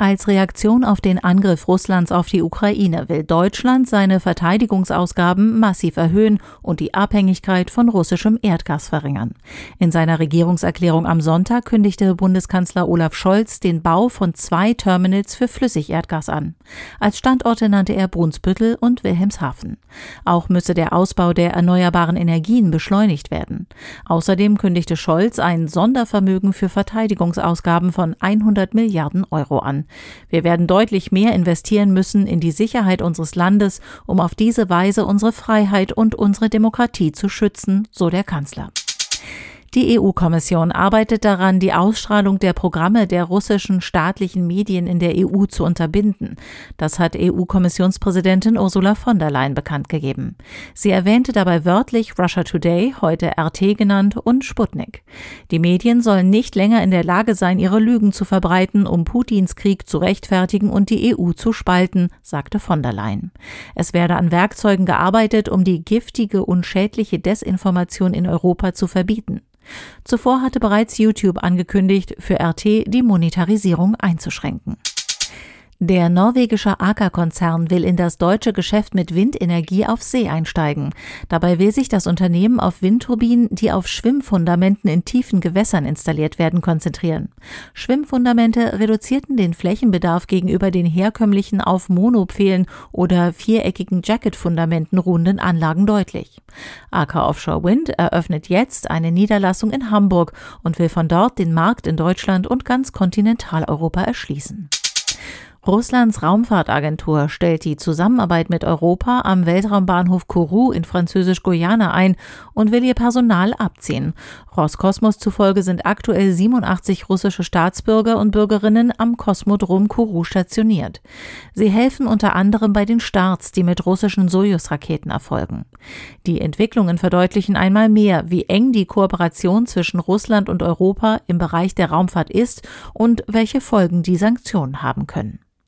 Als Reaktion auf den Angriff Russlands auf die Ukraine will Deutschland seine Verteidigungsausgaben massiv erhöhen und die Abhängigkeit von russischem Erdgas verringern. In seiner Regierungserklärung am Sonntag kündigte Bundeskanzler Olaf Scholz den Bau von zwei Terminals für Flüssigerdgas an. Als Standorte nannte er Brunsbüttel und Wilhelmshaven. Auch müsse der Ausbau der erneuerbaren Energien beschleunigt werden. Außerdem kündigte Scholz ein Sondervermögen für Verteidigungsausgaben von 100 Milliarden Euro an. Wir werden deutlich mehr investieren müssen in die Sicherheit unseres Landes, um auf diese Weise unsere Freiheit und unsere Demokratie zu schützen, so der Kanzler. Die EU-Kommission arbeitet daran, die Ausstrahlung der Programme der russischen staatlichen Medien in der EU zu unterbinden. Das hat EU-Kommissionspräsidentin Ursula von der Leyen bekannt gegeben. Sie erwähnte dabei wörtlich Russia Today, heute RT genannt, und Sputnik. Die Medien sollen nicht länger in der Lage sein, ihre Lügen zu verbreiten, um Putins Krieg zu rechtfertigen und die EU zu spalten, sagte von der Leyen. Es werde an Werkzeugen gearbeitet, um die giftige und schädliche Desinformation in Europa zu verbieten. Zuvor hatte bereits YouTube angekündigt, für RT die Monetarisierung einzuschränken. Der norwegische Aker-Konzern will in das deutsche Geschäft mit Windenergie auf See einsteigen. Dabei will sich das Unternehmen auf Windturbinen, die auf Schwimmfundamenten in tiefen Gewässern installiert werden, konzentrieren. Schwimmfundamente reduzierten den Flächenbedarf gegenüber den herkömmlichen auf Monopfählen oder viereckigen Jacket-Fundamenten ruhenden Anlagen deutlich. Aker Offshore Wind eröffnet jetzt eine Niederlassung in Hamburg und will von dort den Markt in Deutschland und ganz Kontinentaleuropa erschließen. Russlands Raumfahrtagentur stellt die Zusammenarbeit mit Europa am Weltraumbahnhof Kourou in Französisch-Guyana ein und will ihr Personal abziehen. Roskosmos zufolge sind aktuell 87 russische Staatsbürger und Bürgerinnen am Kosmodrom Kourou stationiert. Sie helfen unter anderem bei den Starts, die mit russischen Sojus-Raketen erfolgen. Die Entwicklungen verdeutlichen einmal mehr, wie eng die Kooperation zwischen Russland und Europa im Bereich der Raumfahrt ist und welche Folgen die Sanktionen haben können.